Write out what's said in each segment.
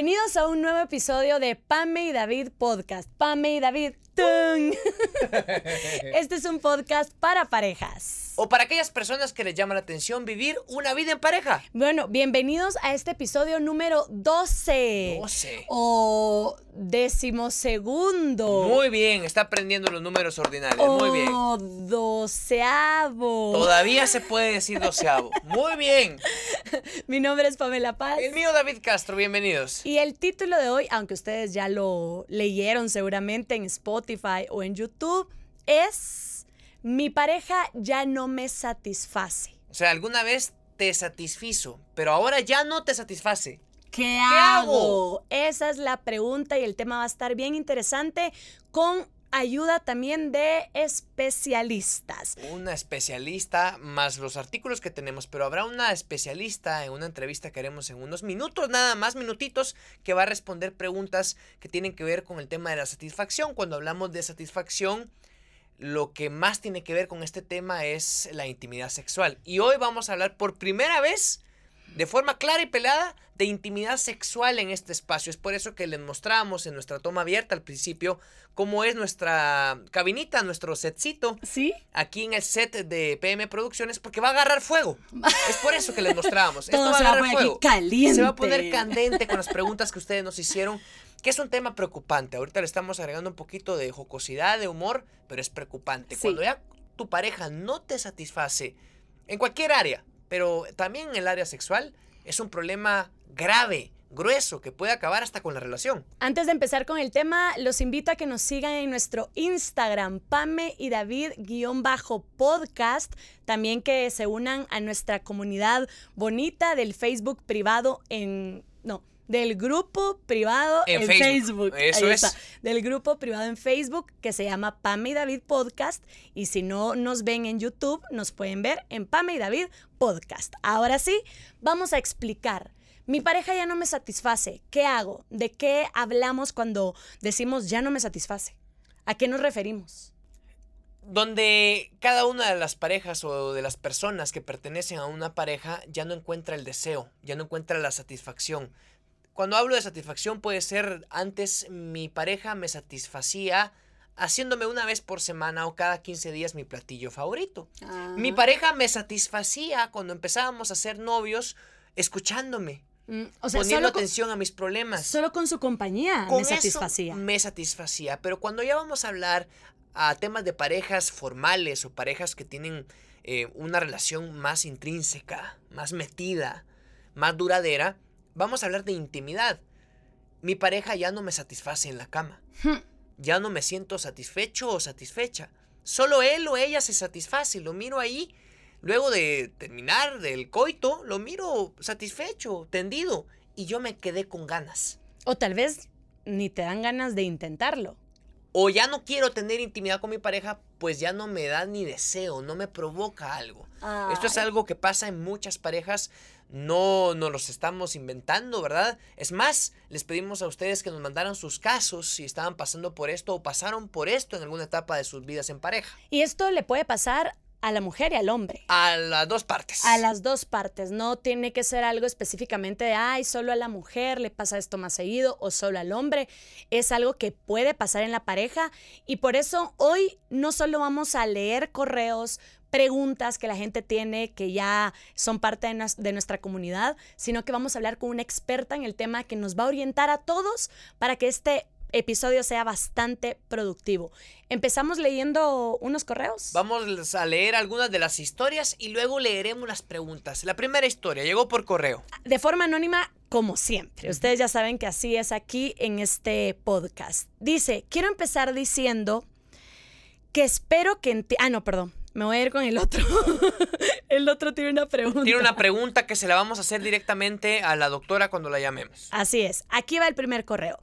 Bienvenidos a un nuevo episodio de Pame y David Podcast. Pame y David. ¡tun! Este es un podcast para parejas. O para aquellas personas que les llama la atención vivir una vida en pareja. Bueno, bienvenidos a este episodio número 12. 12. O decimosegundo. Muy bien, está aprendiendo los números ordinarios. Muy bien. O doceavo. Todavía se puede decir doceavo. Muy bien. Mi nombre es Pamela Paz. El mío David Castro, bienvenidos. Y el título de hoy, aunque ustedes ya lo leyeron seguramente en Spotify o en YouTube, es Mi pareja ya no me satisface. O sea, alguna vez te satisfizo, pero ahora ya no te satisface. ¿Qué, hago? Esa es la pregunta y el tema va a estar bien interesante con ayuda también de especialistas. Una especialista más los artículos que tenemos, pero habrá una especialista en una entrevista que haremos en unos minutos, nada más minutitos, que va a responder preguntas que tienen que ver con el tema de la satisfacción. Cuando hablamos de satisfacción, lo que más tiene que ver con este tema es la intimidad sexual. Y hoy vamos a hablar por primera vez, de forma clara y pelada, de intimidad sexual en este espacio. Es por eso que les mostramos en nuestra toma abierta al principio cómo es nuestra cabinita, nuestro setcito. ¿Sí? Aquí en el set de PM Producciones, porque va a agarrar fuego. Es por eso que les mostramos. Esto Todo va a se va a agarrar poner fuego. caliente. Se va a poner candente con las preguntas que ustedes nos hicieron, que es un tema preocupante. Ahorita le estamos agregando un poquito de jocosidad, de humor, pero es preocupante. Sí. Cuando ya tu pareja no te satisface en cualquier área, pero también en el área sexual, es un problema grave, grueso, que puede acabar hasta con la relación. Antes de empezar con el tema, los invito a que nos sigan en nuestro Instagram, Pame y David-podcast. También que se unan a nuestra comunidad bonita del Facebook privado en. No. Del grupo privado En en, Facebook. Facebook. Eso Ahí es. está. Del grupo privado en Facebook que se llama Pame y David Podcast. Y si no nos ven en YouTube, nos pueden ver en Pame y David Podcast. Ahora sí, vamos a explicar. Mi pareja ya no me satisface. ¿Qué hago? ¿De qué hablamos cuando decimos ya no me satisface? ¿A qué nos referimos? donde cada una de las parejas o de las personas que pertenecen a una pareja ya no encuentra el deseo, ya no encuentra la satisfacción. Cuando hablo de satisfacción puede ser antes mi pareja me satisfacía haciéndome una vez por semana o cada 15 días mi platillo favorito. Mi pareja me satisfacía cuando empezábamos a ser novios escuchándome, Mm, o sea, poniendo con, atención a mis problemas. solo con su compañía Con me eso satisfacía. me satisfacía. Pero cuando ya vamos a hablar a temas de parejas formales o parejas que tienen eh, una relación más intrínseca, más metida, más duradera, vamos a hablar de intimidad. Mi pareja ya no me satisface en la cama. Hmm. Ya no me siento satisfecho o satisfecha. Solo él o ella se satisface. Lo miro ahí. Luego de terminar del coito, lo miro satisfecho, tendido. Y yo me quedé con ganas. O tal vez ni te dan ganas de intentarlo. O ya no quiero tener intimidad con mi pareja, pues ya no me da ni deseo, no me provoca algo. Esto es algo que pasa en muchas parejas, no nos los estamos inventando, ¿verdad? Es más, les pedimos a ustedes que nos mandaran sus casos si estaban pasando por esto o pasaron por esto en alguna etapa de sus vidas en pareja. Y esto le puede pasar a la mujer y al hombre. A las dos partes. A las dos partes, no tiene que ser algo específicamente de, ay, solo a la mujer le pasa esto más seguido o solo al hombre. Es algo que puede pasar en la pareja y por eso hoy no solo vamos a leer correos, preguntas que la gente tiene que ya son parte de, de nuestra comunidad, sino que vamos a hablar con una experta en el tema que nos va a orientar a todos para que este episodio sea bastante productivo. Empezamos leyendo unos correos. Vamos a leer algunas de las historias y luego leeremos las preguntas. La primera historia llegó por correo. de forma anónima, como siempre. Ustedes ya saben que así es aquí en este podcast. Dice, quiero empezar diciendo que espero que... Ah, no, perdón. Me voy a ir con el otro. el otro tiene una pregunta. Tiene una pregunta que se la vamos a hacer directamente a la doctora cuando la llamemos. Así es. Aquí va el primer correo.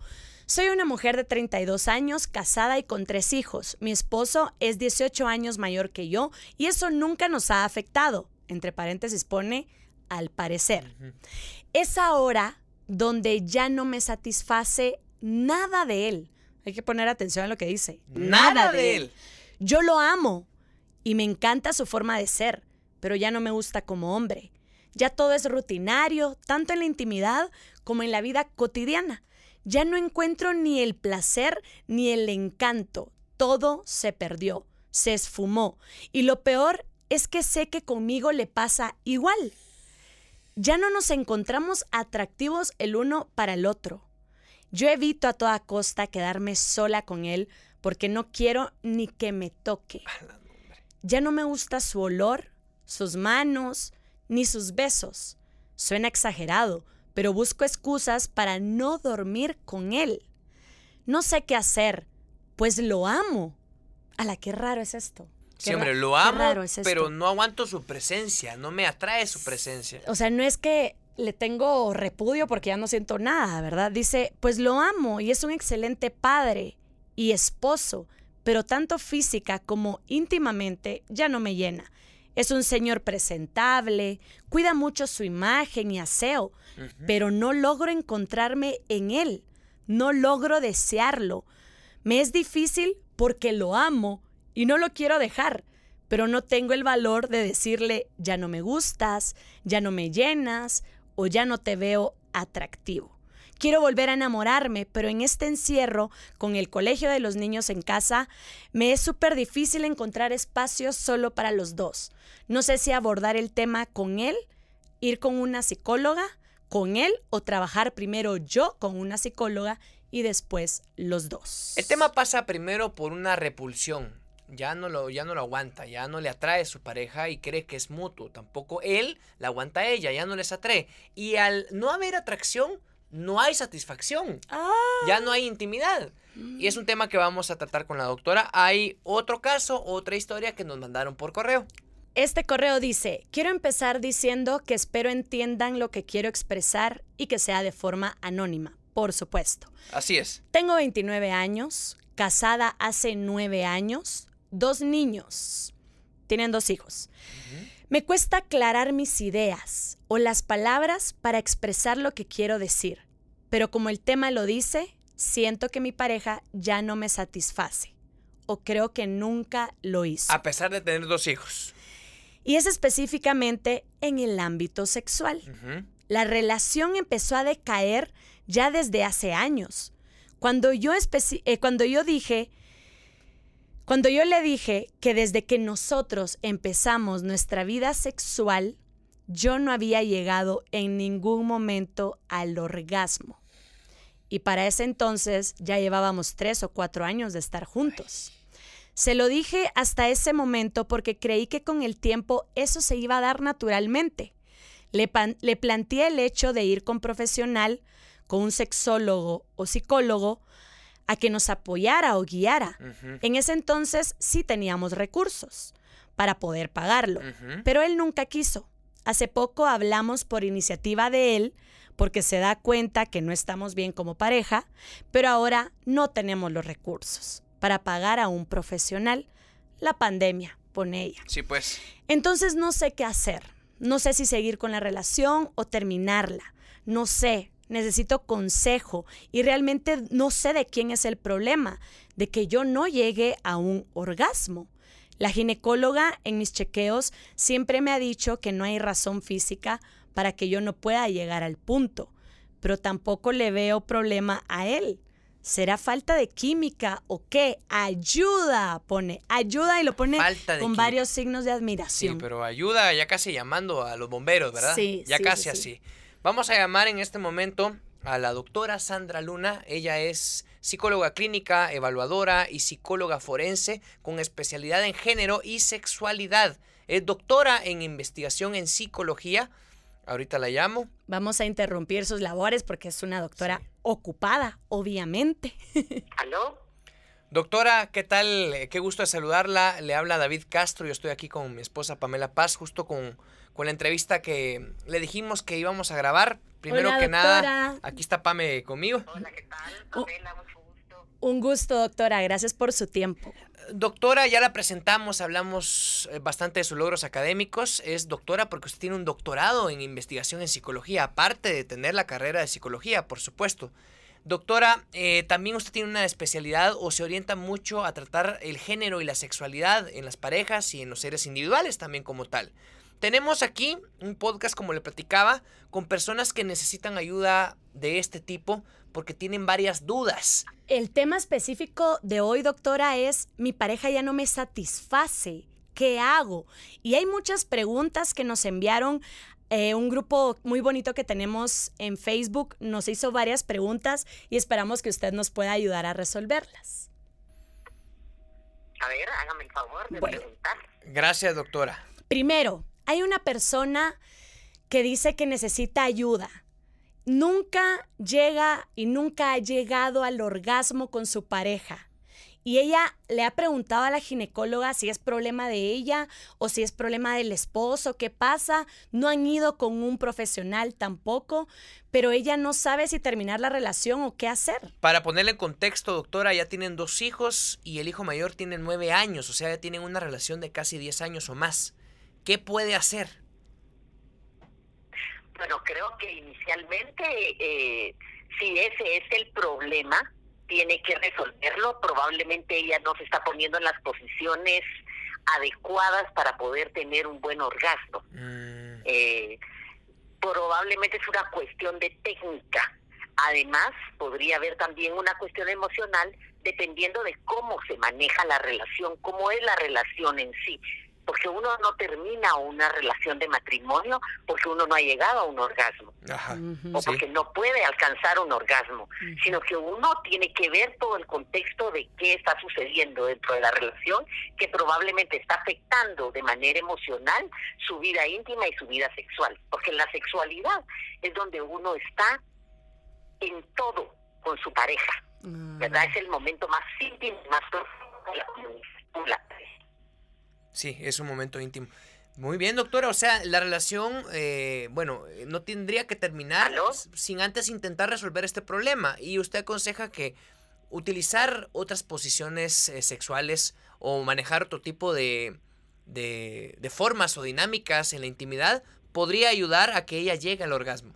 Soy una mujer de 32 años, casada y con tres hijos. Mi esposo es 18 años mayor que yo y eso nunca nos ha afectado. Entre paréntesis pone al parecer. Es ahora donde ya no me satisface nada de él. Hay que poner atención a lo que dice. Nada de él. Yo lo amo y me encanta su forma de ser, pero ya no me gusta como hombre. Ya todo es rutinario, tanto en la intimidad como en la vida cotidiana. Ya no encuentro ni el placer ni el encanto. Todo se perdió, se esfumó. Y lo peor es que sé que conmigo le pasa igual. Ya no nos encontramos atractivos el uno para el otro. Yo evito a toda costa quedarme sola con él porque no quiero ni que me toque. Ya no me gusta su olor, sus manos, ni sus besos. Suena exagerado, pero busco excusas para no dormir con él. No sé qué hacer, pues lo amo. A la qué raro es esto. Sí, hombre, lo amo, pero no aguanto su presencia, no me atrae su presencia. O sea, no es que le tengo repudio porque ya no siento nada, ¿verdad? Dice, pues lo amo y es un excelente padre y esposo, pero tanto física como íntimamente ya no me llena. Es un señor presentable, cuida mucho su imagen y aseo, pero no logro encontrarme en él, no logro desearlo. Me es difícil porque lo amo y no lo quiero dejar, pero no tengo el valor de decirle, ya no me gustas, ya no me llenas o ya no te veo atractivo. Quiero volver a enamorarme, pero en este encierro, con el colegio de los niños en casa, me es súper difícil encontrar espacios solo para los dos. No sé si abordar el tema con él, ir con una psicóloga, con él o trabajar primero yo con una psicóloga y después los dos. El tema pasa primero por una repulsión. Ya no, lo, ya no lo aguanta, ya no le atrae su pareja y cree que es mutuo. Tampoco él la aguanta a ella, ya no les atrae. Y al no haber atracción, no hay satisfacción. Ya no hay intimidad. Y es un tema que vamos a tratar con la doctora. Hay otro caso, otra historia que nos mandaron por correo. Este correo dice, quiero empezar diciendo que espero entiendan lo que quiero expresar y que sea de forma anónima, por supuesto. Así es. Tengo 29 años, casada hace 9 años, dos niños. Tienen dos hijos. Me cuesta aclarar mis ideas o las palabras para expresar lo que quiero decir, pero como el tema lo dice, siento que mi pareja ya no me satisface o creo que nunca lo hizo. A pesar de tener dos hijos. Y es específicamente en el ámbito sexual. La relación empezó a decaer ya desde hace años. Cuando yo, eh, cuando yo dije cuando yo le dije que desde que nosotros empezamos nuestra vida sexual, yo no había llegado en ningún momento al orgasmo. Y para ese entonces ya llevábamos tres o cuatro años de estar juntos. Se lo dije hasta ese momento porque creí que con el tiempo eso se iba a dar naturalmente. Le, le planteé el hecho de ir con profesional, con un sexólogo o psicólogo, a que nos apoyara o guiara. En ese entonces sí teníamos recursos para poder pagarlo, pero él nunca quiso. Hace poco hablamos por iniciativa de él porque se da cuenta que no estamos bien como pareja, pero ahora no tenemos los recursos para pagar a un profesional. La pandemia, pone ella. Sí, pues. Entonces no sé qué hacer. No sé si seguir con la relación o terminarla. No sé, necesito consejo y realmente no sé de quién es el problema, de que yo no llegue a un orgasmo. La ginecóloga en mis chequeos siempre me ha dicho que no hay razón física para que yo no pueda llegar al punto, pero tampoco le veo problema a él. ¿Será falta de química o qué? Ayuda, pone. Ayuda y lo pone con varios signos de admiración. Sí, pero ayuda ya casi llamando a los bomberos, ¿verdad? Sí. Ya casi así. Vamos a llamar en este momento a la doctora Sandra Luna. Ella es psicóloga clínica, evaluadora y psicóloga forense con especialidad en género y sexualidad. Es doctora en investigación en psicología. Ahorita la llamo. Vamos a interrumpir sus labores porque es una doctora ocupada, obviamente. ¿Aló? Doctora, ¿qué tal? Qué gusto de saludarla. Le habla David Castro. Yo estoy aquí con mi esposa Pamela Paz, justo con con la entrevista que le dijimos que íbamos a grabar. Primero que nada, aquí está Pame conmigo. Hola, ¿qué tal? Pamela, mucho gusto. Un gusto, doctora. Gracias por su tiempo. Doctora, ya la presentamos, hablamos eh, bastante de sus logros académicos. Es doctora porque usted tiene un doctorado en investigación en psicología, aparte de tener la carrera de psicología, por supuesto. Doctora, eh, también usted tiene una especialidad o se orienta mucho a tratar el género y la sexualidad en las parejas y en los seres individuales también como tal. tenemos aquí un podcast, como le platicaba, con personas que necesitan ayuda de este tipo porque tienen varias dudas. El tema específico de hoy, doctora, es mi pareja ya no me satisface. ¿Qué hago? Y hay muchas preguntas que nos enviaron eh, un grupo muy bonito que tenemos en Facebook nos hizo varias preguntas y esperamos que usted nos pueda ayudar a resolverlas. A ver, hágame el favor de preguntar. Gracias, doctora. Primero, hay una persona que dice que necesita ayuda. Nunca llega y nunca ha llegado al orgasmo con su pareja. Y ella le ha preguntado a la ginecóloga si es problema de ella o si es problema del esposo, qué pasa. No han ido con un profesional tampoco, pero ella no sabe si terminar la relación o qué hacer. Para ponerle en contexto, doctora, ya tienen dos hijos y el hijo mayor tiene nueve años, o sea, ya tienen una relación de casi diez años o más. ¿Qué puede hacer? Bueno, creo que inicialmente, eh, si ese es el problema, tiene que resolverlo. Probablemente ella no se está poniendo en las posiciones adecuadas para poder tener un buen orgasmo. Mm. Eh, probablemente es una cuestión de técnica. Además, podría haber también una cuestión emocional dependiendo de cómo se maneja la relación, cómo es la relación en sí porque uno no termina una relación de matrimonio porque uno no ha llegado a un orgasmo. O porque no puede alcanzar un orgasmo, sino que uno tiene que ver todo el contexto de qué está sucediendo dentro de la relación que probablemente está afectando de manera emocional su vida íntima y su vida sexual, porque la sexualidad es donde uno está en todo con su pareja, ¿verdad? Ah. Es el momento más íntimo, más profundo de la comunicación Sí, es un momento íntimo. Muy bien, doctora. O sea, la relación, eh, bueno, no tendría que terminar sin antes intentar resolver este problema. Y usted aconseja que utilizar otras posiciones eh, sexuales o manejar otro tipo de, de, de formas o dinámicas en la intimidad podría ayudar a que ella llegue al orgasmo.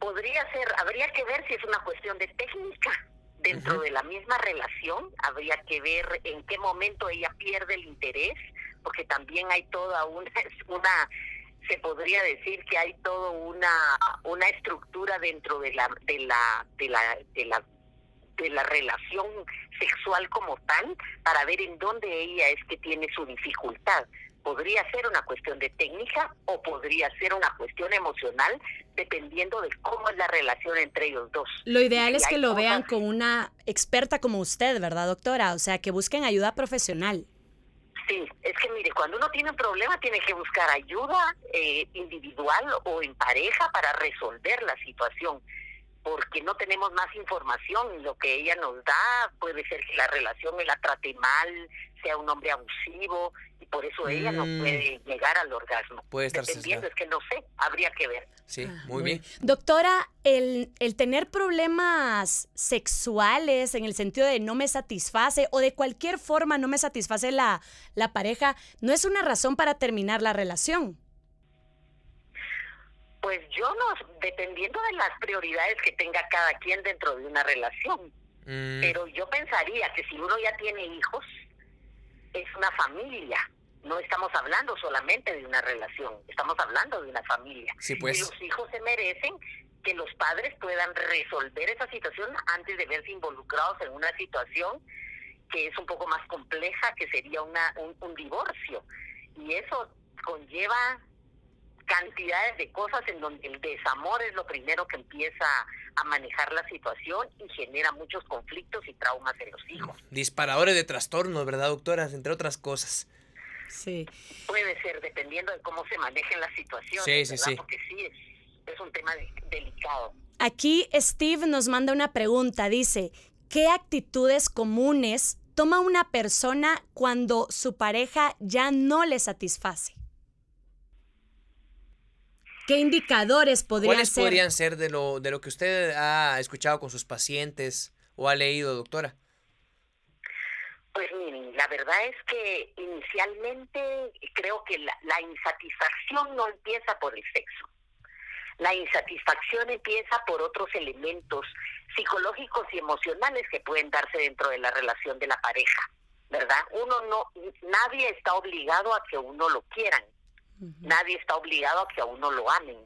Podría ser, habría que ver si es una cuestión de técnica dentro de la misma relación, habría que ver en qué momento ella pierde el interés, porque también hay toda una, una se podría decir que hay toda una una estructura dentro de la de la de la de la de la relación sexual como tal para ver en dónde ella es que tiene su dificultad podría ser una cuestión de técnica o podría ser una cuestión emocional, dependiendo de cómo es la relación entre ellos dos. Lo ideal es que lo vean con una experta como usted, ¿verdad, doctora? O sea, que busquen ayuda profesional. Sí, es que mire, cuando uno tiene un problema tiene que buscar ayuda eh, individual o en pareja para resolver la situación porque no tenemos más información. Lo que ella nos da puede ser que la relación me la trate mal, sea un hombre abusivo por eso ella no mm. puede llegar al orgasmo. Puede estar Dependiendo, es que no sé, habría que ver. Sí, ah, muy bien. Doctora, el, el tener problemas sexuales en el sentido de no me satisface o de cualquier forma no me satisface la, la pareja, no es una razón para terminar la relación. Pues yo no, dependiendo de las prioridades que tenga cada quien dentro de una relación. Mm. Pero yo pensaría que si uno ya tiene hijos, es una familia. No estamos hablando solamente de una relación, estamos hablando de una familia. pues. Y los hijos se merecen que los padres puedan resolver esa situación antes de verse involucrados en una situación que es un poco más compleja, que sería una, un, un divorcio. Y eso conlleva cantidades de cosas en donde el desamor es lo primero que empieza a manejar la situación y genera muchos conflictos y traumas en los hijos. Disparadores de trastornos, ¿verdad, doctoras? Entre otras cosas. Sí. Puede ser, dependiendo de cómo se manejen las situaciones. Sí, sí, sí. Porque sí, es, un tema delicado. Aquí Steve nos manda una pregunta. Dice, ¿qué actitudes comunes toma una persona cuando su pareja ya no le satisface? ¿Qué indicadores podrían ¿Cuáles ser? podrían ser de lo, de lo que usted ha escuchado con sus pacientes o ha leído, doctora? Pues miren, la verdad es que inicialmente creo que la, la insatisfacción no empieza por el sexo. La insatisfacción empieza por otros elementos psicológicos y emocionales que pueden darse dentro de la relación de la pareja, ¿verdad? Uno no, nadie está obligado a que uno lo quieran Nadie está obligado a que a uno lo amen.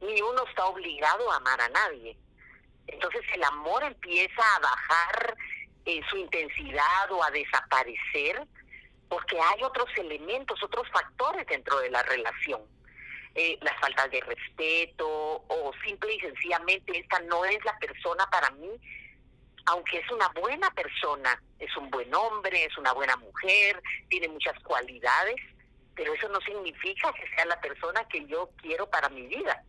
Ni uno está obligado a amar a nadie. Entonces el amor empieza a bajar en su intensidad o a desaparecer porque hay otros elementos, otros factores dentro de la relación. Eh, las faltas de respeto o simple y sencillamente esta no es la persona para mí, aunque es una buena persona, es un buen hombre, es una buena mujer, tiene muchas cualidades, pero eso no significa que sea la persona que yo quiero para mi vida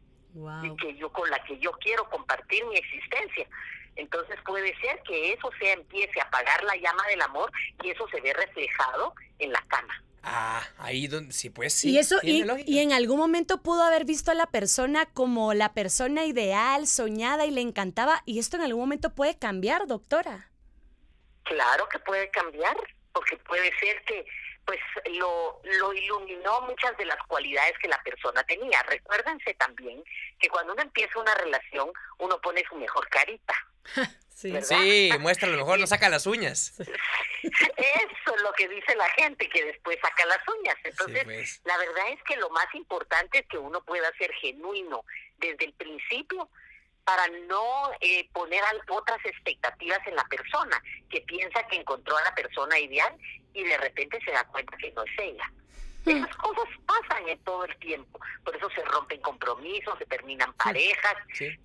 y que yo con la que yo quiero compartir mi existencia. Entonces puede ser que eso se empiece a apagar la llama del amor y eso se ve reflejado en la cama. Ah, ahí donde sí, pues sí. Y eso, y, y, en algún momento pudo haber visto a la persona como la persona ideal, soñada y le encantaba, y esto en algún momento puede cambiar, doctora. Claro que puede cambiar, porque puede ser que pues lo, lo iluminó muchas de las cualidades que la persona tenía. Recuérdense también que cuando uno empieza una relación, uno pone su mejor carita. sí. sí, muestra lo mejor, no saca las uñas. Eso es lo que dice la gente, que después saca las uñas. Entonces, pues. la verdad es que lo más importante es que uno pueda ser genuino desde el principio para no eh, poner otras expectativas en la persona, que piensa que encontró a la persona ideal y de repente se da cuenta que no es ella. Esas cosas pasan en todo el tiempo, por eso se rompen compromisos, se terminan parejas,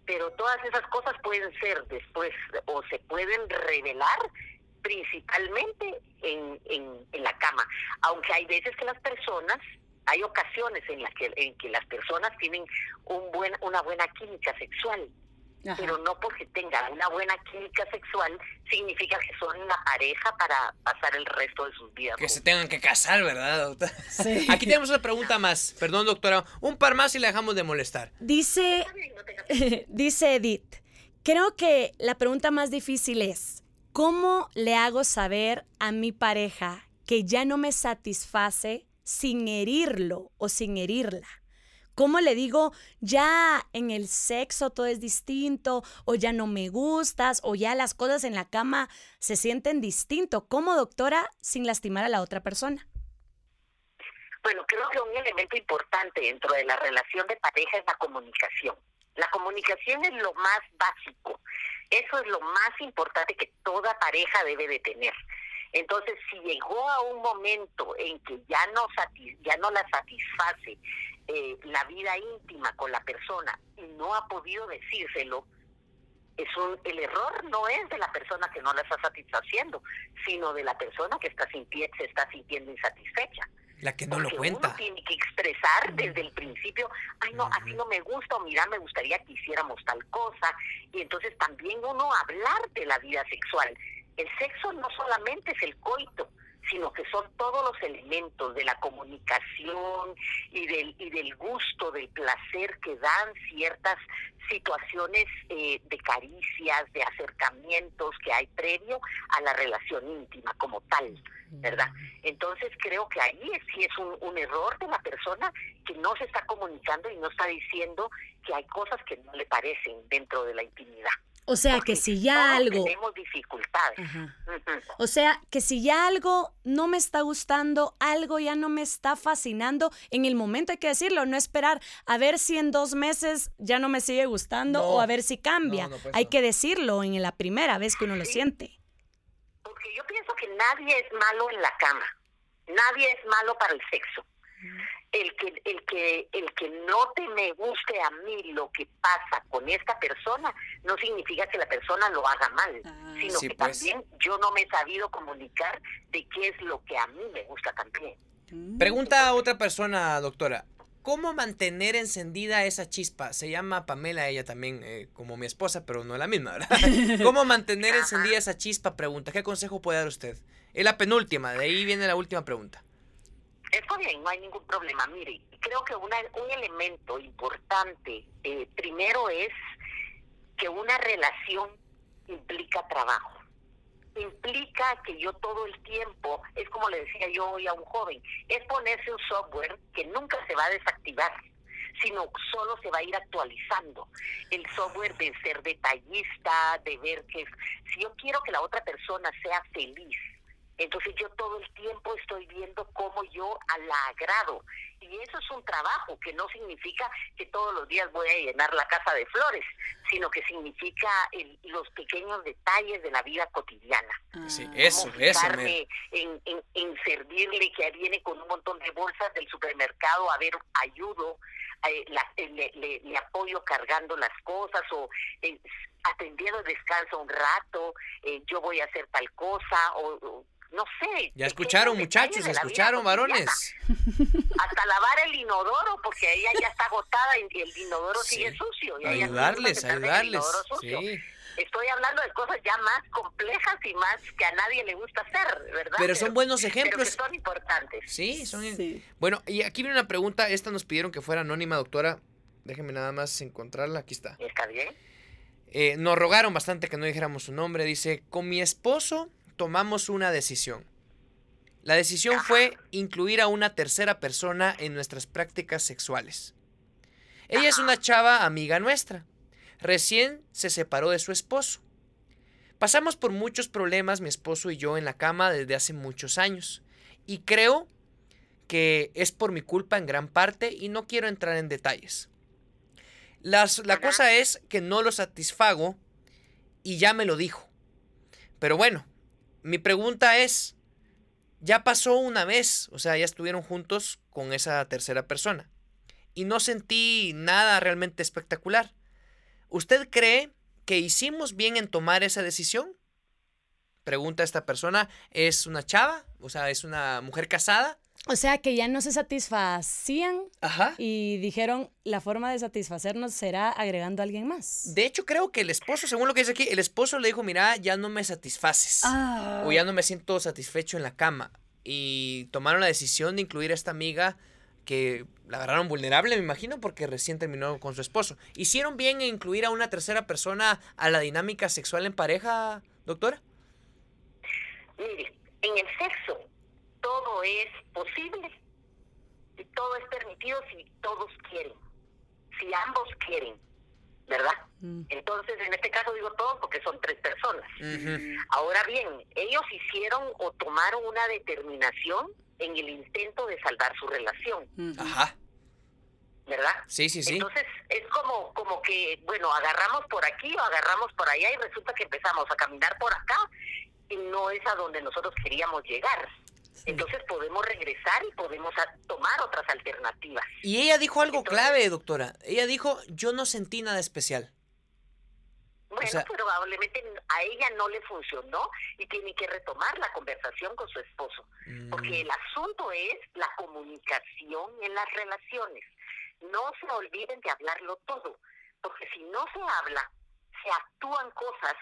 pero todas esas cosas pueden ser después o se pueden revelar principalmente en, en, en la cama, aunque hay veces que las personas hay ocasiones en las que en que las personas tienen un buen una buena química sexual pero no porque tengan una buena química sexual significa que son una pareja para pasar el resto de sus vidas. Que se tengan que casar, ¿verdad, doctora? Sí. Aquí tenemos una pregunta más. Perdón, doctora. Un par más y la dejamos de molestar. Dice, dice Edith, creo que la pregunta más difícil es, ¿cómo le hago saber a mi pareja que ya no me satisface sin herirlo o sin herirla? ¿Cómo le digo, ya en el sexo todo es distinto, o ya no me gustas, o ya las cosas en la cama se sienten distinto? ¿Cómo, doctora, sin lastimar a la otra persona? Bueno, creo que un elemento importante dentro de la relación de pareja es la comunicación. La comunicación es lo más básico. Eso es lo más importante que toda pareja debe de tener. Entonces, si llegó a un momento en que ya no, ya no la satisface eh, la vida íntima con la persona y no ha podido decírselo, es un, el error no es de la persona que no la está satisfaciendo, sino de la persona que está se está sintiendo insatisfecha. La que no lo cuenta. Uno tiene que expresar desde el principio, ay no, así no me gusta, o mira, me gustaría que hiciéramos tal cosa. Y entonces también uno hablar de la vida sexual. El sexo no solamente es el coito, sino que son todos los elementos de la comunicación y del, y del gusto, del placer que dan ciertas situaciones eh, de caricias, de acercamientos que hay previo a la relación íntima como tal, ¿verdad? Entonces creo que ahí sí es un, un error de la persona que no se está comunicando y no está diciendo que hay cosas que no le parecen dentro de la intimidad. O sea, que si ya algo... Tenemos dificultades. O sea, que si ya algo no me está gustando, algo ya no me está fascinando, en el momento hay que decirlo, no esperar a ver si en dos meses ya no me sigue gustando o a ver si cambia. Pues hay que decirlo en la primera vez que uno lo siente. Porque yo pienso que nadie es malo en la cama. Nadie es malo para el sexo el que el que el que no te me guste a mí lo que pasa con esta persona no significa que la persona lo haga mal ah. sino que pues. también yo no me he sabido comunicar de qué es lo que a mí me gusta también mm. pregunta a otra persona doctora ¿Cómo mantener encendida esa chispa? Se llama Pamela, ella también, eh, como mi esposa, pero no la misma, ¿verdad? ¿Cómo mantener encendida esa chispa? Pregunta. ¿Qué consejo puede dar usted? Es la penúltima, de ahí viene la última pregunta. Está bien, no hay ningún problema. Mire, creo que una, un elemento importante eh, primero es que una relación implica trabajo. Implica que yo todo el tiempo, es como le decía yo hoy a un joven, es ponerse un software que nunca se va a desactivar sino solo se va a ir actualizando. El software de ser detallista, de ver que si yo quiero que la otra persona sea feliz, Entonces yo todo el tiempo estoy viendo cómo yo la agrado. Y eso es un trabajo que no significa que todos los días voy a llenar la casa de flores, sino que significa los pequeños detalles de la vida cotidiana. Sí, eso, eso. En, en, servirle, que viene con un montón de bolsas del supermercado, a ver, ayudo, eh, le, le, apoyo cargando las cosas o eh, atendiendo descanso un rato, eh, yo voy a hacer tal cosa o no sé. Ya escucharon muchachos, escucharon varones. Hasta lavar el inodoro, porque ella ya está agotada y el inodoro sigue sucio. Y ayudarles, ayudarles. Estoy hablando de cosas ya más complejas y más que a nadie le gusta hacer, ¿verdad? Pero son buenos ejemplos. son importantes. Sí, son. Bueno, y aquí viene una pregunta. Esta nos pidieron que fuera anónima, doctora. Déjeme nada más encontrarla. Aquí está. Está bien. Eh, nos rogaron bastante que no dijéramos su nombre. Dice: Con mi esposo tomamos una decisión. La decisión fue incluir a una tercera persona en nuestras prácticas sexuales. Ella es una chava amiga nuestra. Recién se separó de su esposo. Pasamos por muchos problemas mi esposo y yo en la cama desde hace muchos años. Y creo que es por mi culpa en gran parte y no quiero entrar en detalles. la cosa es que no lo satisfago y ya me lo dijo. Pero bueno, mi pregunta es, ya pasó una vez, o sea, ya estuvieron juntos con esa tercera persona y no sentí nada realmente espectacular. ¿Usted cree que hicimos bien en tomar esa decisión? Pregunta esta persona, ¿es una chava? O sea, ¿es una mujer casada? O sea, que ya no se satisfacían Ajá. y dijeron, la forma de satisfacernos será agregando a alguien más. De hecho, creo que el esposo, según lo que dice aquí, el esposo le dijo, mira, ya no me satisfaces. Ah. O ya no me siento satisfecho en la cama. Y tomaron la decisión de incluir a esta amiga que la agarraron vulnerable, me imagino, porque recién terminó con su esposo. ¿Hicieron bien en incluir a una tercera persona a la dinámica sexual en pareja, doctora? Mire, en el sexo todo es posible y todo es permitido si todos quieren, si ambos quieren, ¿verdad? Mm. Entonces, en este caso digo todos porque son tres personas. Ahora bien, ellos hicieron o tomaron una determinación en el intento de salvar su relación. Ajá. ¿Verdad? Sí, sí, sí. Entonces, es como, como que, bueno, agarramos por aquí o agarramos por allá y resulta que empezamos a caminar por acá y no es a donde nosotros queríamos llegar. Entonces podemos regresar y podemos tomar otras alternativas. Y ella dijo algo clave, doctora. Ella dijo, yo no sentí nada especial. Bueno, probablemente a ella no le funcionó y tiene que retomar la conversación con su esposo. Porque mm. el asunto es la comunicación en las relaciones. No se olviden de hablarlo todo. Porque si no se habla, se actúan cosas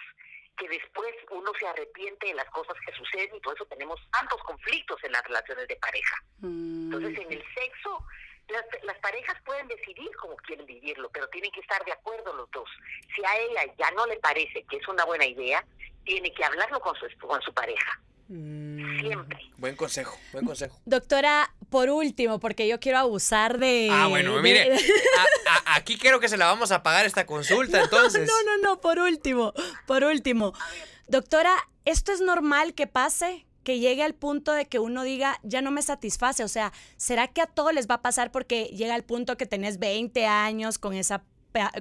que después uno se arrepiente de las cosas que suceden y por eso tenemos tantos conflictos en las relaciones de pareja. Entonces, en el sexo, las, las, parejas pueden decidir cómo quieren vivirlo, pero tienen que estar de acuerdo los dos. Si a ella ya no le parece que es una buena idea, tiene que hablarlo con su, con su pareja. Mm. Siempre. Buen consejo, buen consejo. Doctora, por último, porque yo quiero abusar de... Ah, bueno, mire, aquí quiero que se la vamos a pagar esta consulta, entonces. No, no, no, por último, por último. Doctora, ¿esto es normal que pase? Que llegue al punto de que uno diga, ya no me satisface. O sea, ¿será que a todos les va a pasar porque llega al punto que tenés 20 años con esa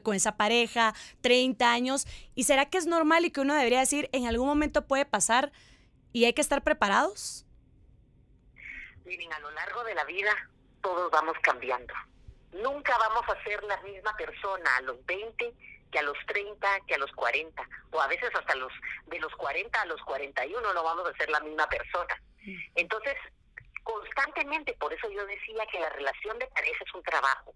con esa pareja, 30 años, y será que es normal y que uno debería decir, en algún momento puede pasar y hay que estar preparados. Miren, a lo largo de la vida todos vamos cambiando. Nunca vamos a ser la misma persona a los 20 que a los 30, que a los 40, o a veces hasta los de los 40 a los 41 no vamos a ser la misma persona. Mm. Entonces, constantemente, por eso yo decía que la relación de pareja es un trabajo,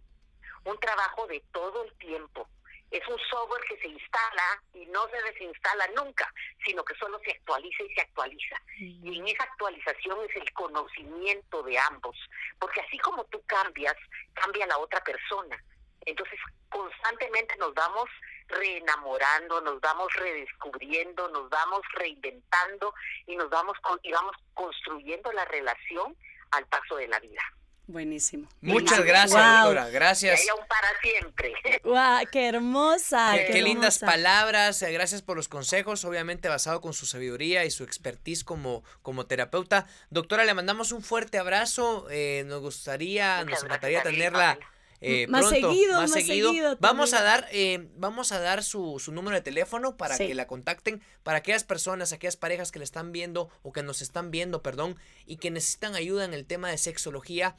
un trabajo de todo el tiempo, es un software que se instala y no se desinstala nunca, sino que solo se actualiza y se actualiza. Y en esa actualización es el conocimiento de ambos, porque así como tú cambias, cambia la otra persona. Entonces, constantemente nos vamos reenamorando, nos vamos redescubriendo, nos vamos reinventando y nos vamos y vamos construyendo la relación al paso de la vida. Buenísimo. Muchas gracias, doctora. Gracias. Que haya un para siempre. ¡Guau! ¡Qué hermosa! Qué, ¡Qué, qué lindas palabras. eh, Gracias por los consejos, obviamente basado con su sabiduría y su expertise como, como terapeuta. Doctora, le mandamos un fuerte abrazo. eh, nos gustaría, Muchas nos encantaría tenerla. Eh, Más pronto, seguido, más más seguido. seguido Vamos a dar, eh, vamos a dar su, su número de teléfono para Sí. que la contacten, para aquellas personas, aquellas parejas que le están viendo o que nos están viendo, perdón, y que necesitan ayuda en el tema de sexología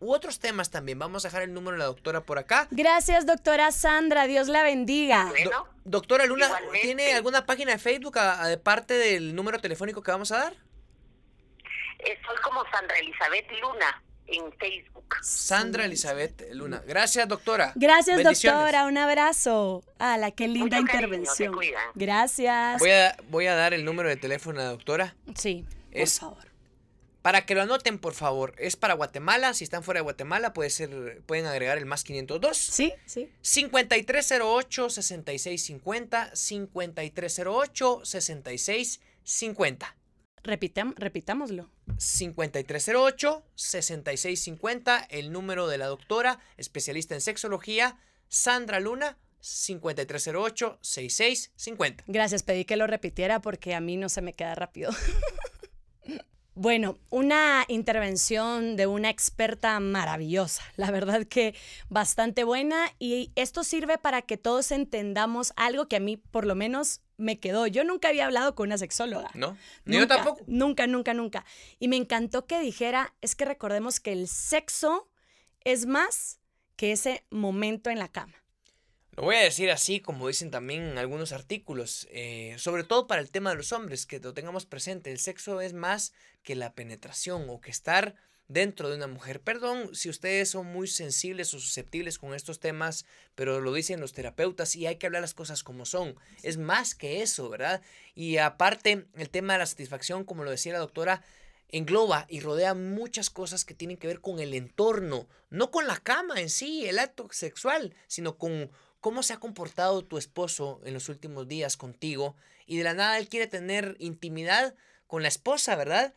u otros temas también. Vamos a dejar el número de la doctora por acá. Gracias, doctora Sandra. Dios la bendiga. Bueno, Do- doctora Luna, igualmente. ¿tiene alguna página de Facebook a- a- de parte del número telefónico que vamos a dar? eh, soy como Sandra Elizabeth Luna en Facebook. Sandra Elizabeth Luna. Gracias, doctora. Gracias, doctora. Un abrazo. Ah, la qué linda Mucho intervención. Gracias. Voy a, voy a dar el número de teléfono a la doctora. Sí, por Es- favor. Para que lo anoten, por favor. Es para Guatemala. Si están fuera de Guatemala, puede ser, pueden agregar el más 502. Sí, sí. 5308-6650. 5308-6650. Repitam- repitámoslo. 5308-6650, el número de la doctora, especialista en sexología, Sandra Luna, 5308-6650. Gracias, pedí que lo repitiera porque a mí no se me queda rápido. Bueno, una intervención de una experta maravillosa, la verdad que bastante buena y esto sirve para que todos entendamos algo que a mí por lo menos me quedó. Yo nunca había hablado con una sexóloga. ¿No? Ni yo Nunca, tampoco. Nunca, nunca, nunca. Y me encantó que dijera, es que recordemos que el sexo es más que ese momento en la cama. Lo voy a decir así, como dicen también algunos artículos, eh, sobre todo para el tema de los hombres, que lo tengamos presente. El sexo es más que la penetración o que estar dentro de una mujer. Perdón si ustedes son muy sensibles o susceptibles con estos temas, pero lo dicen los terapeutas y hay que hablar las cosas como son. Es más que eso, ¿verdad? Y aparte, el tema de la satisfacción, como lo decía la doctora, engloba y rodea muchas cosas que tienen que ver con el entorno, no con la cama en sí, el acto sexual, sino con cómo se ha comportado tu esposo en los últimos días contigo y de la nada él quiere tener intimidad con la esposa, ¿verdad?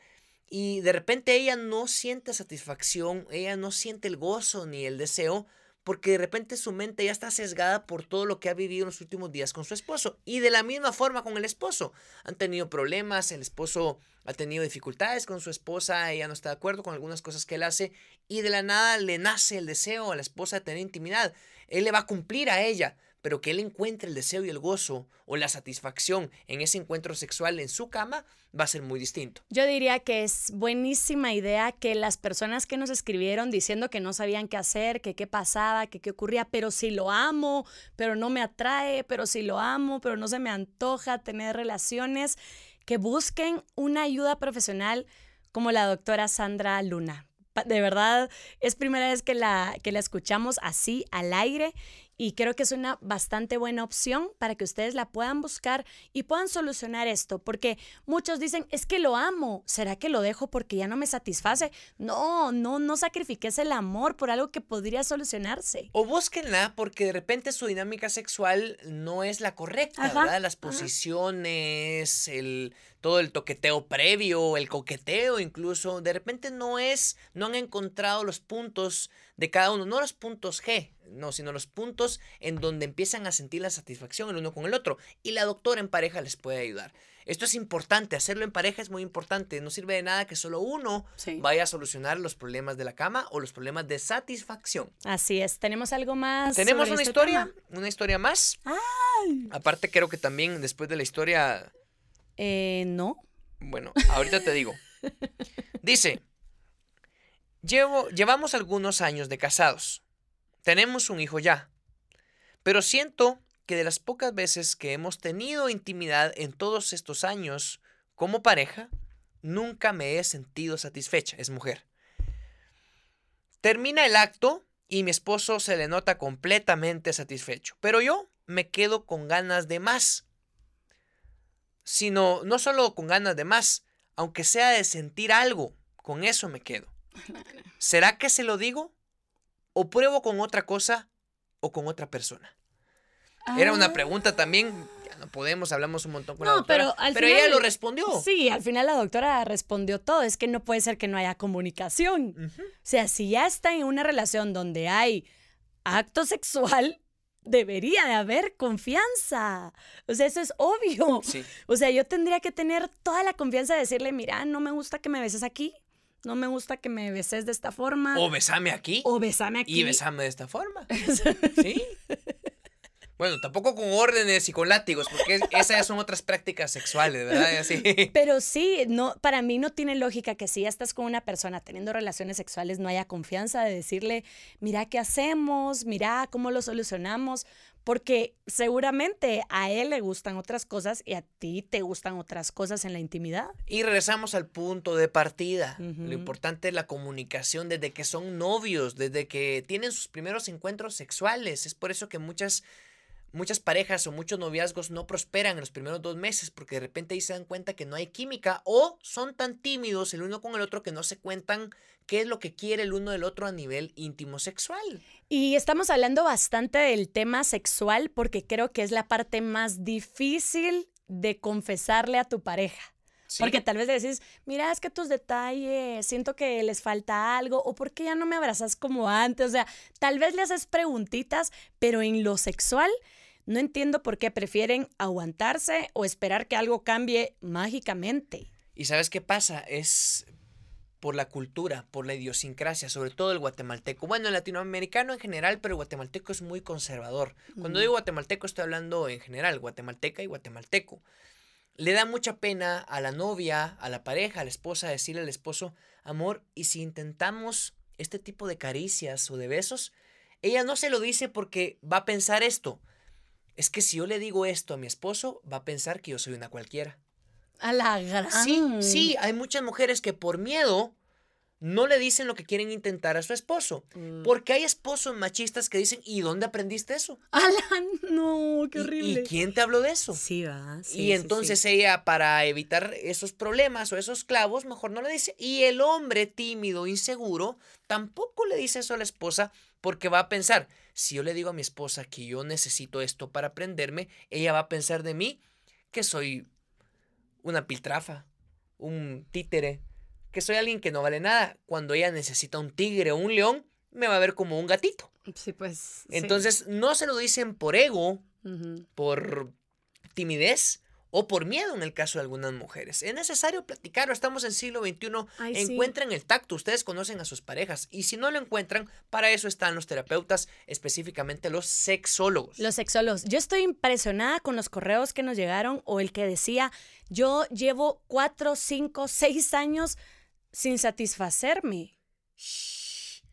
Y de repente ella no siente satisfacción, ella no siente el gozo ni el deseo, porque de repente su mente ya está sesgada por todo lo que ha vivido en los últimos días con su esposo. Y de la misma forma con el esposo. Han tenido problemas, el esposo ha tenido dificultades con su esposa, ella no está de acuerdo con algunas cosas que él hace, y de la nada le nace el deseo a la esposa de tener intimidad. Él le va a cumplir a ella, pero que él encuentre el deseo y el gozo o la satisfacción en ese encuentro sexual en su cama va a ser muy distinto. Yo diría que es buenísima idea que las personas que nos escribieron diciendo que no sabían qué hacer, que qué pasaba, que qué ocurría, pero si lo amo, pero no me atrae, pero si lo amo, pero no se me antoja tener relaciones, que busquen una ayuda profesional como la doctora Sandra Luna. De verdad, es primera vez que la, que la escuchamos así al aire y creo que es una bastante buena opción para que ustedes la puedan buscar y puedan solucionar esto, porque muchos dicen, es que lo amo, ¿será que lo dejo porque ya no me satisface? No, no, no sacrifiques el amor por algo que podría solucionarse. O búsquenla porque de repente su dinámica sexual no es la correcta, Ajá, ¿verdad? Las ajá. posiciones, el, todo el toqueteo previo, el coqueteo incluso, de repente no es, no han encontrado los puntos de cada uno, no los puntos G, no, sino los puntos en donde empiezan a sentir la satisfacción el uno con el otro. Y la doctora en pareja les puede ayudar. Esto es importante, hacerlo en pareja es muy importante. No sirve de nada que solo uno Sí. vaya a solucionar los problemas de la cama o los problemas de satisfacción. Así es, ¿tenemos algo más? Tenemos sobre una este historia, tema? una historia más. Ay. Aparte creo que también después de la historia, Eh, no. bueno, ahorita te digo. Dice, Llevo, llevamos algunos años de casados. Tenemos un hijo ya. Pero siento que de las pocas veces que hemos tenido intimidad en todos estos años como pareja, nunca me he sentido satisfecha. Es mujer. Termina el acto y mi esposo se le nota completamente satisfecho. Pero yo me quedo con ganas de más. Sino, no solo con ganas de más, aunque sea de sentir algo, con eso me quedo. ¿Será que se lo digo? ¿O pruebo con otra cosa o con otra persona? Era una Ah. pregunta también no podemos, hablamos un montón con No, la doctora. pero al ella final- lo respondió. Sí, al final la doctora respondió todo. Es que no puede ser que no haya comunicación. O sea, si ya está en una relación donde hay acto sexual, debería de haber confianza. O sea, eso es obvio. Sí. O sea, yo tendría que tener toda la confianza de decirle, mira, no me gusta que me beses aquí, no me gusta que me beses de esta forma, O besame aquí o besame aquí. y besame de esta forma. Sí. Bueno, tampoco con órdenes y con látigos, porque es- esas son otras prácticas sexuales, ¿verdad? Así. Pero sí, no, para mí no tiene lógica que si ya estás con una persona teniendo relaciones sexuales no haya confianza de decirle, mira qué hacemos, mira cómo lo solucionamos, porque seguramente a él le gustan otras cosas y a ti te gustan otras cosas en la intimidad. Y regresamos al punto de partida. Lo importante es la comunicación desde que son novios, desde que tienen sus primeros encuentros sexuales. Es por eso que muchas, muchas parejas o muchos noviazgos no prosperan en los primeros dos meses, porque de repente ahí se dan cuenta que no hay química o son tan tímidos el uno con el otro que no se cuentan qué es lo que quiere el uno del otro a nivel íntimo sexual. Y estamos hablando bastante del tema sexual porque creo que es la parte más difícil de confesarle a tu pareja. ¿sí? Porque tal vez le decís, mira, es que tus detalles, siento que les falta algo, o por qué ya no me abrazas como antes. O sea, tal vez le haces preguntitas, pero en lo sexual no entiendo por qué prefieren aguantarse o esperar que algo cambie mágicamente. ¿Y sabes qué pasa? Es por la cultura, por la idiosincrasia, sobre todo el guatemalteco. Bueno, el latinoamericano en general, pero el guatemalteco es muy conservador. Cuando Mm. digo guatemalteco estoy hablando en general, guatemalteca y guatemalteco. Le da mucha pena a la novia, a la pareja, a la esposa decirle al esposo, amor, y si intentamos este tipo de caricias o de besos, ella no se lo dice porque va a pensar esto. Es que si yo le digo esto a mi esposo, va a pensar que yo soy una cualquiera. A la gran. Sí, sí, hay muchas mujeres que por miedo no le dicen lo que quieren intentar a su esposo. Mm. Porque hay esposos machistas que dicen, ¿y dónde aprendiste eso? A la- no, qué ¿Y- horrible. ¿Y, quién te habló de eso? Sí, va. sí, y sí, entonces sí. ella, para evitar esos problemas o esos clavos, mejor no le dice. Y el hombre tímido, inseguro, tampoco le dice eso a la esposa porque va a pensar, si yo le digo a mi esposa que yo necesito esto para aprenderme, ella va a pensar de mí que soy una piltrafa, un títere, que soy alguien que no vale nada. Cuando ella necesita un tigre o un león, me va a ver como un gatito. Sí, pues. sí. Entonces, no se lo dicen por ego, por timidez o por miedo en el caso de algunas mujeres. Es necesario platicarlo, estamos en siglo XXI, Ay, sí. encuentren el tacto, ustedes conocen a sus parejas y si no lo encuentran, para eso están los terapeutas, específicamente los sexólogos. Los sexólogos. Yo estoy impresionada con los correos que nos llegaron o el que decía, yo llevo cuatro, cinco, seis años sin satisfacerme.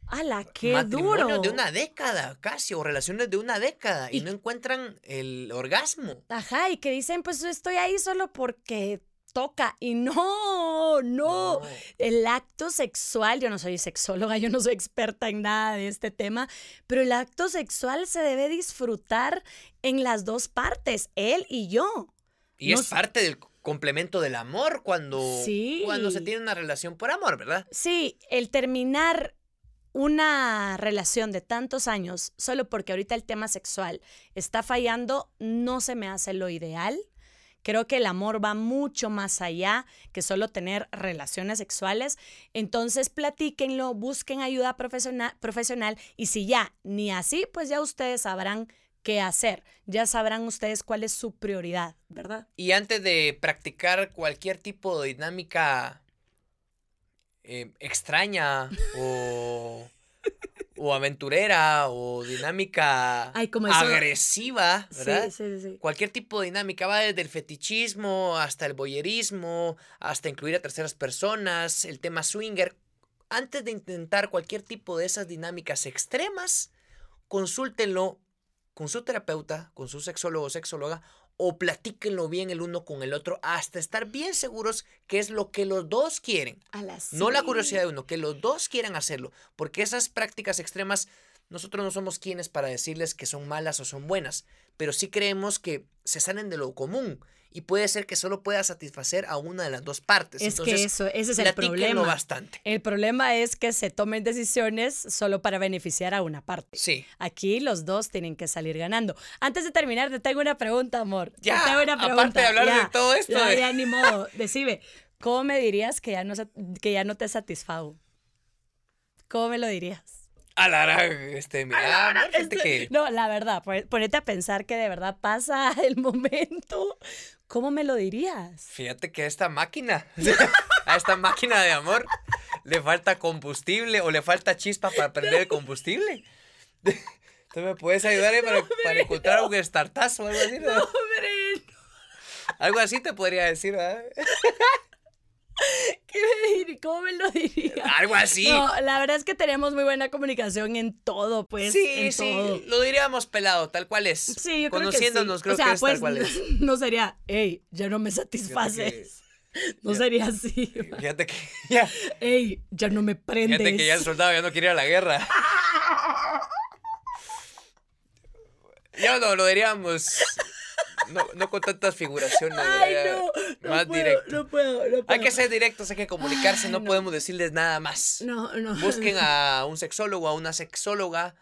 ¡Hala, qué Matrimonios duro! de una década casi, o relaciones de una década, y, Y- no encuentran el orgasmo. Ajá, y que dicen, pues estoy ahí solo porque toca. Y no, no. El acto sexual, yo no soy sexóloga, yo no soy experta en nada de este tema, pero el acto sexual se debe disfrutar en las dos partes, él y yo. Y no es parte del complemento del amor cuando, Sí. cuando se tiene una relación por amor, ¿verdad? Sí, el terminar una relación de tantos años solo porque ahorita el tema sexual está fallando no se me hace lo ideal. Creo que el amor va mucho más allá que solo tener relaciones sexuales. Entonces platíquenlo, busquen ayuda profesional, profesional y si ya ni así, pues ya ustedes sabrán qué hacer. Ya sabrán ustedes cuál es su prioridad, ¿verdad? Y antes de practicar cualquier tipo de dinámica eh, extraña o, o aventurera o dinámica Ay, como eso- agresiva, ¿verdad? Sí, sí, sí. Cualquier tipo de dinámica va desde el fetichismo hasta el boyerismo, hasta incluir a terceras personas, el tema swinger. Antes de intentar cualquier tipo de esas dinámicas extremas, consúltenlo con su terapeuta, con su sexólogo o sexóloga, o platíquenlo bien el uno con el otro hasta estar bien seguros que es lo que los dos quieren. A No la curiosidad de uno, que los dos quieran hacerlo. Porque esas prácticas extremas, nosotros no somos quienes para decirles que son malas o son buenas, pero sí creemos que se salen de lo común y puede ser que solo pueda satisfacer a una de las dos partes. Es Entonces, que eso, ese es el problema. bastante. El problema es que se tomen decisiones solo para beneficiar a una parte. Sí. Aquí los dos tienen que salir ganando. Antes de terminar, te tengo una pregunta, amor. Te Ya, tengo una aparte pregunta. de hablar de Ya, todo esto, Ya, de- ya, ni modo. Decime, ¿cómo me dirías que ya no, que ya no te satisfago? ¿Cómo me lo dirías? A la gran, este, mira, fíjate Este- que No, la verdad, pon- ponete a pensar que de verdad pasa el momento. ¿Cómo me lo dirías? Fíjate que a esta máquina, a esta máquina de amor, le falta combustible o le falta chispa para prender el combustible. ¿Tú me puedes ayudar para, para encontrar un startazo o algo así? ¿no? Hombre, Algo así te podría decir, ¿verdad? ¿qué me dir- ¿cómo me lo dirías? Algo así. No, la verdad es que tenemos muy buena comunicación en todo, pues. sí, en sí, todo. lo diríamos pelado, tal cual es. Sí, yo creo que Conociéndonos, sí. creo o sea, que es pues, tal cual es. No sería, hey, ya no me satisfaces. No ya- sería así. fíjate que ya, Hey, ya no me prendes. fíjate que ya el soldado ya no quiere ir a la guerra. Ya no, lo diríamos. No, no con tantas figuraciones. Ay, no. Más puedo, directo. No puedo. Hay que ser directos, hay que comunicarse, Ay, no, podemos decirles nada más. No, no. Busquen a un sexólogo, a una sexóloga,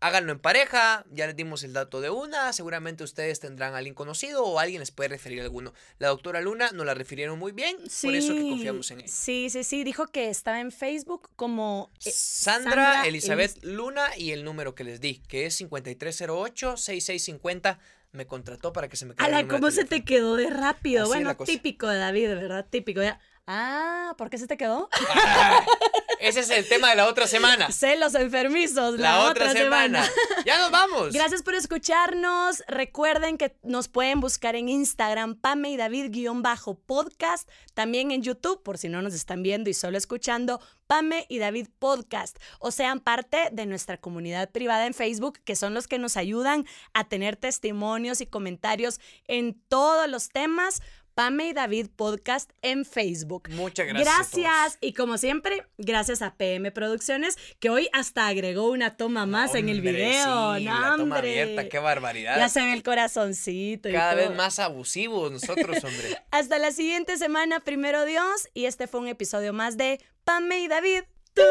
háganlo en pareja, ya les dimos el dato de una, seguramente ustedes tendrán a alguien conocido o alguien les puede referir a alguno. La doctora Luna nos la refirieron muy bien, por eso que Sí, confiamos en ella. Sí, sí, sí. Dijo que estaba en Facebook como eh, Sandra, Elizabeth Elis- Luna y el número que les di, que es 5308-6650. Me contrató para que se me quede. Ala, ¿cómo se te quedó de rápido? Así bueno, típico de David, ¿verdad? Típico. Ya. Ah, ¿por qué se te quedó? Ese es el tema de la otra semana. Celos enfermizos. La, La, otra, semana. Ya nos vamos. Gracias por escucharnos. Recuerden que nos pueden buscar en Instagram, Pame y David-podcast. También en YouTube, por si no nos están viendo y solo escuchando, Pame y David Podcast. O sean parte de nuestra comunidad privada en Facebook, que son los que nos ayudan a tener testimonios y comentarios en todos los temas. Pame y David Podcast en Facebook. Muchas gracias. Gracias. Y como siempre, gracias a PM Producciones, que hoy hasta agregó una toma más en el video. Sí, no, la toma abierta, qué barbaridad. Ya se ve el corazoncito. Cada vez más abusivos nosotros, hombre. hasta la siguiente semana, primero Dios. Y este fue un episodio más de Pame y David. ¡Tum!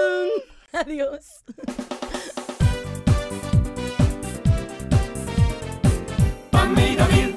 Adiós. Pame y David.